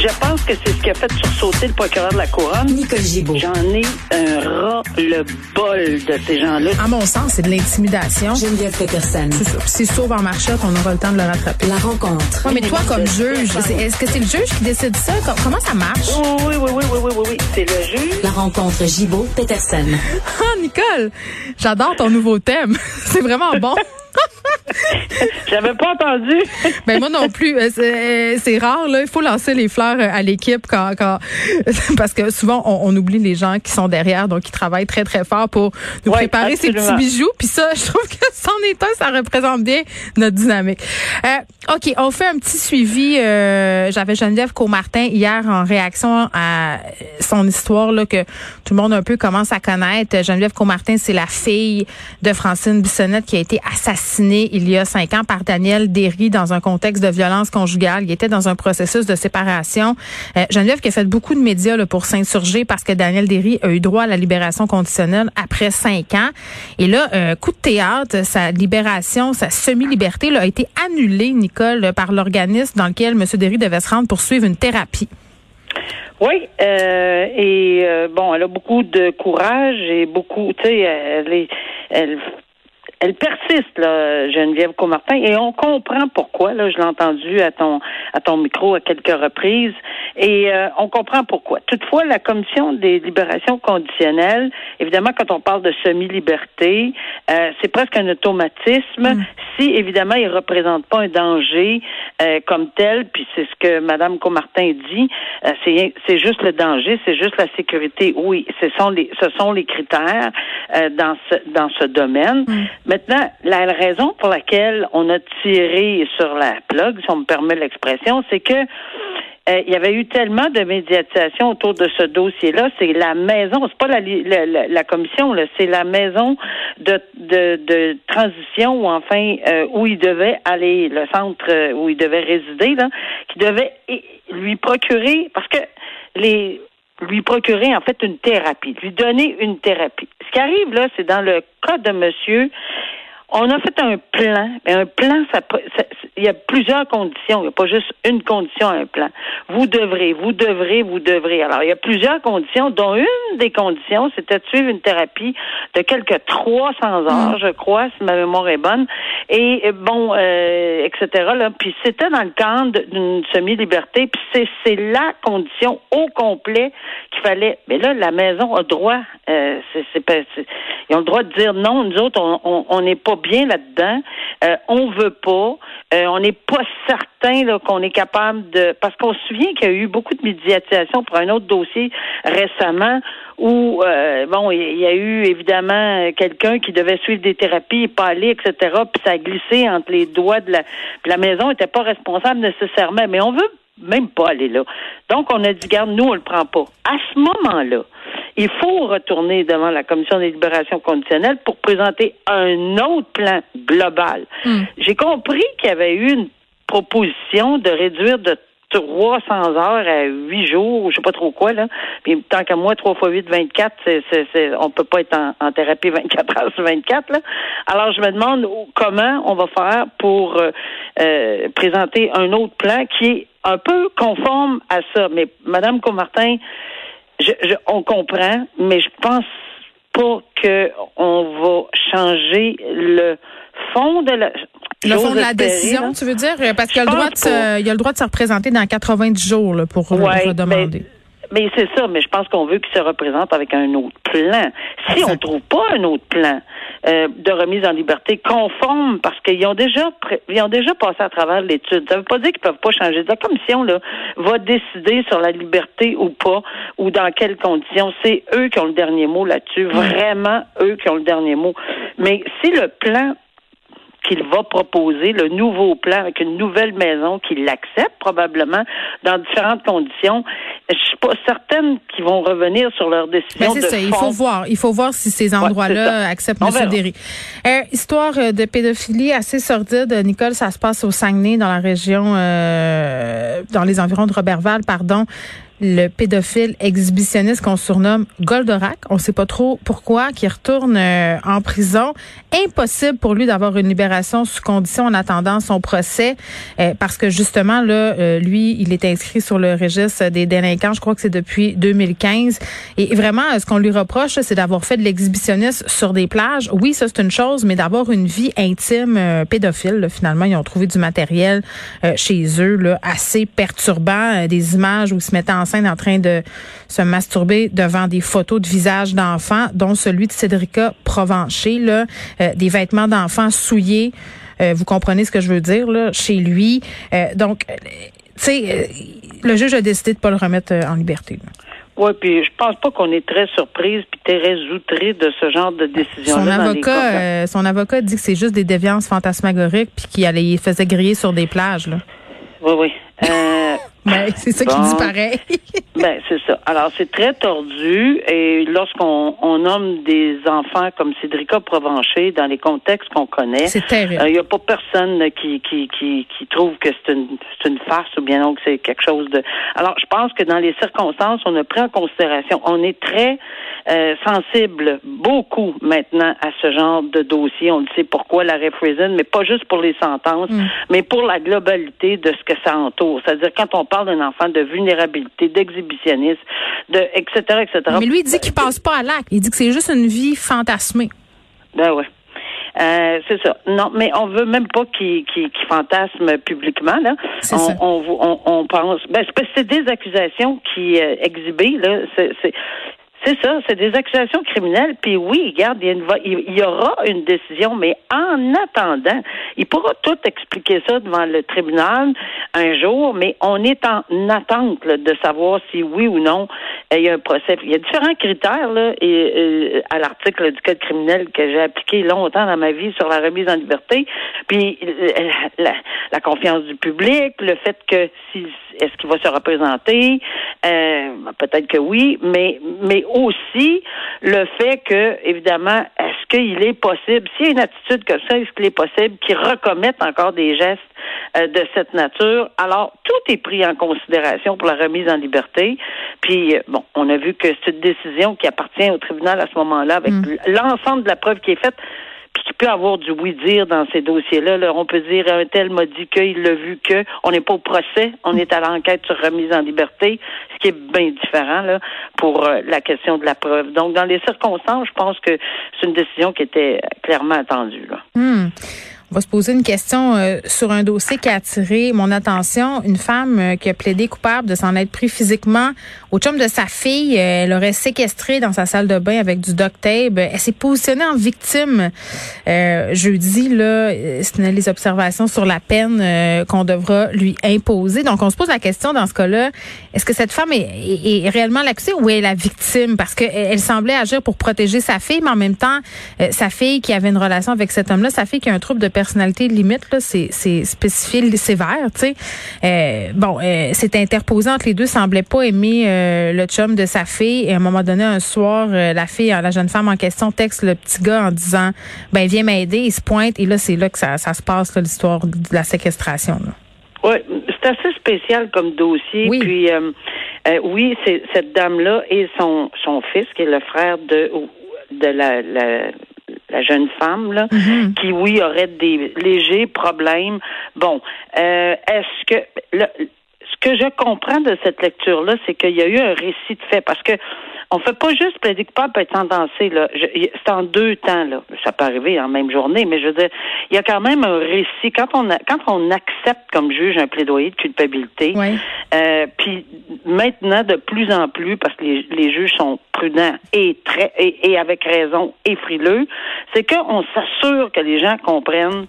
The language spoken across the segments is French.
Je pense que c'est ce qui a fait sursauter le procureur de la Couronne. Nicole Gibault. J'en ai un ras le bol de ces gens-là. À mon sens, c'est de l'intimidation. Geneviève Peterson. C'est. Puis C'est sauve en marchette, on aura le temps de le rattraper. La rencontre. Ouais, mais toi, comme juge, est-ce que c'est le juge qui décide ça? Com- Comment ça marche? Oui, oui, oui, oui, oui, oui, oui, oui. C'est le juge. La rencontre Gibault-Peterson. Ah, Nicole, j'adore ton nouveau thème. c'est vraiment bon. J'avais pas entendu. Ben moi non plus. Euh, C'est euh, c'est rare là. Il faut lancer les fleurs euh, à l'équipe quand, quand parce que souvent on, on oublie les gens qui sont derrière, donc qui travaillent très très fort pour nous Ouais, préparer ces petits bijoux. Puis ça, je trouve que c'en est un, ça représente bien notre dynamique. Euh, ok, on fait un petit suivi. euh, J'avais Geneviève Comartin hier en réaction à son histoire là que tout le monde un peu commence à connaître. Geneviève Comartin, c'est la fille de Francine Bissonnette qui a été assassinée il y a cinq ans par Daniel Derry dans un contexte de violence conjugale. Il était dans un processus de séparation. Euh, Geneviève qui a fait beaucoup de médias là, pour s'insurger parce que Daniel Derry a eu droit à la libération conditionnelle après cinq ans. Et là, euh, coup de théâtre, sa libération, sa semi-liberté a été annulée, Nicole, par l'organisme dans lequel M. Derry devait se rendre pour suivre une thérapie. Oui, euh, et euh, bon, elle a beaucoup de courage et beaucoup, tu sais, elle elle, elle persiste, là, Geneviève Comartin, et on comprend pourquoi. Là, je l'ai entendu à ton à ton micro à quelques reprises, et euh, on comprend pourquoi. Toutefois, la commission des libérations conditionnelles, évidemment, quand on parle de semi-liberté, euh, c'est presque un automatisme. Si évidemment, il représente pas un danger euh, comme tel, puis c'est ce que Madame Comartin dit, euh, c'est c'est juste le danger, c'est juste la sécurité. Oui, ce sont les ce sont les critères euh, dans ce dans ce domaine. Maintenant, la raison pour laquelle on a tiré sur la plug, si on me permet l'expression, c'est que euh, il y avait eu tellement de médiatisation autour de ce dossier-là. C'est la maison, c'est pas la, la, la- commission, c'est la maison de, de, de transition ou enfin euh, où il devait aller, le centre euh, où il devait résider, là, qui devait lui procurer, parce que les lui procurer en fait une thérapie, lui donner une thérapie. Ce qui arrive là, c'est dans le cas de monsieur, on a fait un plan. Mais un plan, ça, il y a plusieurs conditions. Il n'y a pas juste une condition à un plan. Vous devrez, vous devrez, vous devrez. Alors, il y a plusieurs conditions, dont une des conditions, c'était de suivre une thérapie de quelques 300 heures, je crois, si ma mémoire est bonne. Et euh, bon, euh, etc. Là. Puis c'était dans le cadre d'une semi-liberté. Puis c'est, c'est la condition au complet qu'il fallait. Mais là, la maison a droit. euh, c'est, c'est pas- c'est- ils ont le droit de dire non. Nous autres, on- n'est pas bien là-dedans. Euh, on veut pas. Euh, on n'est pas certain qu'on est capable de. Parce qu'on se souvient qu'il y a eu beaucoup de médiatisation pour un autre dossier récemment où euh, bon, il y a eu évidemment quelqu'un qui devait suivre des thérapies et pas aller, etc. Puis ça a glissé entre les doigts de la. Puis la maison n'était pas responsable nécessairement, mais on veut même pas aller là. Donc on a dit garde, nous on le prend pas. À ce moment-là, il faut retourner devant la commission des libérations conditionnelles pour présenter un autre plan global. J'ai compris qu'il y avait eu une proposition de réduire de 300 heures à 8 jours, ou je sais pas trop quoi, là. Puis tant qu'à moi, 3 fois 8, 24, c'est, c'est, c'est, on peut pas être en, en thérapie 24 heures sur 24, là. Alors, je me demande comment on va faire pour euh, euh, présenter un autre plan qui est un peu conforme à ça. Mais Madame Comartin, je, je- on comprend, mais je pense pas que on va changer le fond de la. Le fond de la décision, là. tu veux dire? Euh, Parce qu'il a, le droit de se, il a le droit de se représenter dans 90 jours là, pour le Ouais, redemander. Mais, mais c'est ça, mais je pense qu'on veut qu'il se représente avec un autre plan. Si Exact. on trouve pas un autre plan euh, de remise en liberté conforme, parce qu'ils ont déjà ils ont déjà passé à travers l'étude. Ça veut pas dire qu'ils peuvent pas changer. La commission là va décider sur la liberté ou pas, ou dans quelles conditions. C'est eux qui ont le dernier mot là-dessus. Vraiment eux qui ont le dernier mot. Mais si le plan qu'il va proposer, le nouveau plan avec une nouvelle maison qu'il accepte probablement dans différentes conditions. Je suis pas certaine qu'ils vont revenir sur leur Ben, décision c'est de ça. Il faut voir. Il faut voir si ces c'est endroits-là acceptent M. Derry. Euh, histoire euh, de pédophilie assez sordide. Nicole, ça se passe au Saguenay, dans la région, euh, dans les environs de Robertval, pardon. Le pédophile exhibitionniste qu'on surnomme Goldorak. On sait pas trop pourquoi, qui retourne euh, en prison. Impossible pour lui d'avoir une libération sous condition en attendant son procès, euh, parce que justement là, euh, lui, il est inscrit sur le registre des délinquants. Je crois que c'est depuis 2015. Et vraiment, ce qu'on lui reproche, c'est d'avoir fait de l'exhibitionnisme sur des plages. Oui, ça c'est une chose, mais d'avoir une vie intime pédophile. finalement, ils ont trouvé du matériel chez eux là, assez perturbant, des images où ils se mettaient en en train de se masturber devant des photos de visages d'enfants, dont celui de Cédrica Provencher, là, euh, des vêtements d'enfants souillés. Euh, vous comprenez ce que je veux dire là, chez lui. Euh, donc, tu sais, le juge a décidé de pas le remettre en liberté. Oui, puis je pense pas qu'on est très surprise puis très outré de ce genre de décision. Son avocat, son avocat dit que c'est juste des déviances fantasmagoriques puis qu'il il faisait griller sur des plages. Là. Oui, oui. Ben, c'est ça qui disparaît. ben, c'est ça. Alors, c'est très tordu et lorsqu'on on nomme des enfants comme Cédrica Provencher dans les contextes qu'on connaît. Il n'y a pas personne qui, qui, qui, qui trouve que c'est une, c'est une farce ou bien non que c'est quelque chose de. Alors, je pense que dans les circonstances, on a pris en considération. On est très euh, sensible, beaucoup maintenant, à ce genre de dossier. On le sait pourquoi la prison, mais pas juste pour les sentences, mm. mais pour la globalité de ce que ça entoure. C'est-à-dire quand on parle d'un enfant de vulnérabilité, d'exhibitionnisme, de etc., etc. Mais lui, il dit qu'il passe pas à l'acte. Il dit que c'est juste une vie fantasmée. Ben ouais. Euh, c'est ça. Non, mais on veut même pas qu'il fantasme publiquement. Là. On, on, on, pense. Ben, c'est des accusations qui euh, exhibées. Là. C'est ça, c'est des accusations criminelles. Puis oui, regarde, il y, aura une décision, mais en attendant, il pourra tout expliquer ça devant le tribunal un jour, mais on est en attente de savoir si oui ou non euh, il y a un procès. Il y a différents critères là, et, à l'article du code criminel que j'ai appliqué longtemps dans ma vie sur la remise en liberté. Puis euh, la, la confiance du public, le fait que si est-ce qu'il va se représenter? Euh, peut-être que oui, mais, mais aussi le fait que, évidemment, est-ce qu'il est possible, s'il y a une attitude comme ça, est-ce qu'il est possible qu'il recommette encore des gestes euh, de cette nature? Alors, tout est pris en considération pour la remise en liberté. Puis, euh, bon, on a vu que c'est une décision qui appartient au tribunal à ce moment-là, avec mm. l'ensemble de la preuve qui est faite qui peut avoir du oui-dire dans ces dossiers-là. on peut dire un tel m'a dit qu'il l'a vu que. On n'est pas au procès, on est à l'enquête sur remise en liberté, ce qui est bien différent là, pour euh, la question de la preuve. Donc, dans les circonstances, je pense que c'est une décision qui était clairement attendue. Là. Hmm. On va se poser une question euh, sur un dossier qui a attiré mon attention. Une femme euh, qui a plaidé coupable de s'en être pris physiquement au chum de sa fille. Euh, elle aurait séquestré dans sa salle de bain avec du duct. Elle s'est positionnée en victime jeudi. Là, c'était les observations sur la peine qu'on devra lui imposer. Donc, on se pose la question dans ce cas-là, est-ce que cette femme est, est, réellement l'accusée ou est la victime? Parce qu'elle elle semblait agir pour protéger sa fille, mais en même temps, sa fille qui avait une relation avec cet homme-là, sa fille qui a un trouble de personnalité limite, là, c'est, c'est spécifié sévère, tu sais. Euh, bon, euh, c'est interposé entre les deux, semblait pas aimer euh, le chum de sa fille. Et à un moment donné, un soir, la fille, la jeune femme en question texte le petit gars en disant, ben viens m'aider. Il se pointe et là, c'est là que ça, ça se passe l'histoire de la séquestration. Oui, c'est assez spécial comme dossier. Oui. Puis, oui, c'est cette dame-là et son son fils, qui est le frère de de la, la la jeune femme, là, mm-hmm. qui, oui, aurait des légers problèmes. Bon, euh, est-ce que... Le, ce que je comprends de cette lecture-là, c'est qu'il y a eu un récit de fait, parce que on fait pas juste coupable pour être sentencé, là. C'est en deux temps, là. Ça peut arriver en même journée, mais je veux dire, il y a quand même un récit. Quand on, a, quand on accepte comme juge un plaidoyer de culpabilité, euh, puis maintenant, de plus en plus, parce que les, les juges sont prudents et très, et, et avec raison, et frileux, c'est qu'on s'assure que les gens comprennent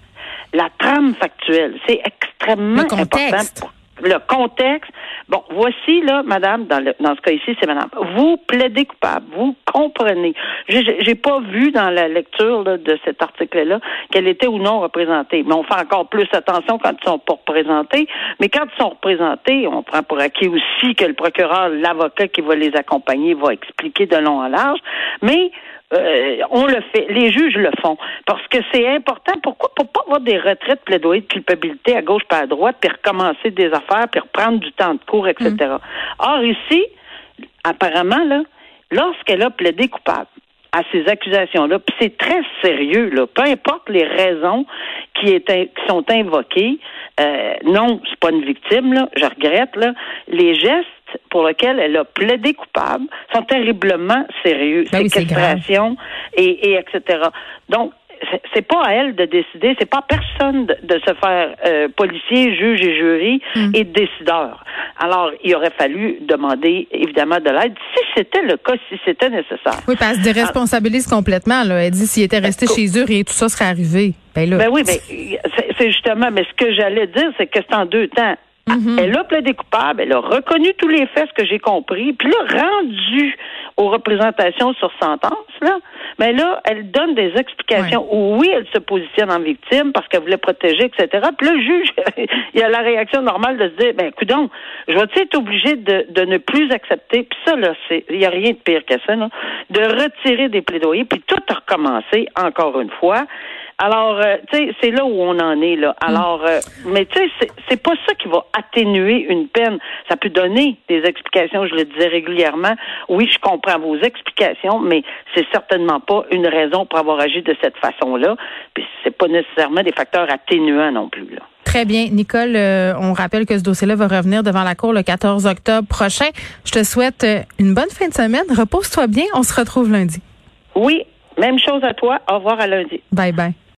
la trame factuelle. C'est extrêmement important le contexte. Bon, voici là, madame, dans, le, dans ce cas ici, c'est madame. Vous plaidez coupable, vous comprenez. J'ai pas vu dans la lecture de cet article-là qu'elle était ou non représentée. Mais on fait encore plus attention quand ils sont pas représentés. Mais quand ils sont représentés, on prend pour acquis aussi que le procureur, l'avocat qui va les accompagner, va expliquer de long en large. Mais euh, on le fait. Les juges le font. Parce que c'est important. Pourquoi? Pour pas avoir des retraites plaidoyer de culpabilité à gauche pas à droite, puis recommencer des affaires, puis reprendre du temps de cours, etc. Mm. Or, ici, apparemment, là, lorsqu'elle a plaidé coupable, à ces accusations-là. Puis c'est très sérieux, là. Peu importe les raisons qui, est, qui sont invoquées. Euh, non, c'est pas une victime, là. Je regrette, là. Les gestes pour lesquels elle a plaidé coupable sont terriblement sérieux. Ben Séquestration et, et etc. Donc, c'est pas à elle de décider, c'est pas à personne de, se faire euh, policier, juge et jury hmm. et décideur. Alors, il aurait fallu demander évidemment de l'aide si c'était le cas, si c'était nécessaire. Oui, parce qu'elle se déresponsabilise complètement. Là. Elle dit s'il était resté chez eux et tout ça serait arrivé. Ben, là. ben oui, mais c'est justement, mais ce que j'allais dire, c'est que c'est en deux temps. Mm-hmm. Elle a plaidé coupable, elle a reconnu tous les faits, ce que j'ai compris, puis là, rendu aux représentations sur sentence, là, mais là, elle donne des explications où oui, elle se positionne en victime parce qu'elle voulait protéger, etc. Puis le juge, il a la réaction normale de se dire, ben, donc, je vais être obligé de, de ne plus accepter. Puis ça, là, c'est, il n'y a rien de pire que ça, là, de retirer des plaidoyers, puis tout recommencer encore une fois. Alors, euh, tu sais, c'est là où on en est, là. Alors, euh, mais tu sais, c'est pas ça qui va atténuer une peine. Ça peut donner des explications, je le disais régulièrement. Oui, je comprends vos explications, mais c'est certainement pas une raison pour avoir agi de cette façon-là. Puis c'est pas nécessairement des facteurs atténuants non plus, là. Très bien. Nicole, euh, on rappelle que ce dossier-là va revenir devant la Cour le 14 octobre prochain. Je te souhaite une bonne fin de semaine. Repose-toi bien. On se retrouve lundi. Oui, même chose à toi. Au revoir à lundi. Bye bye.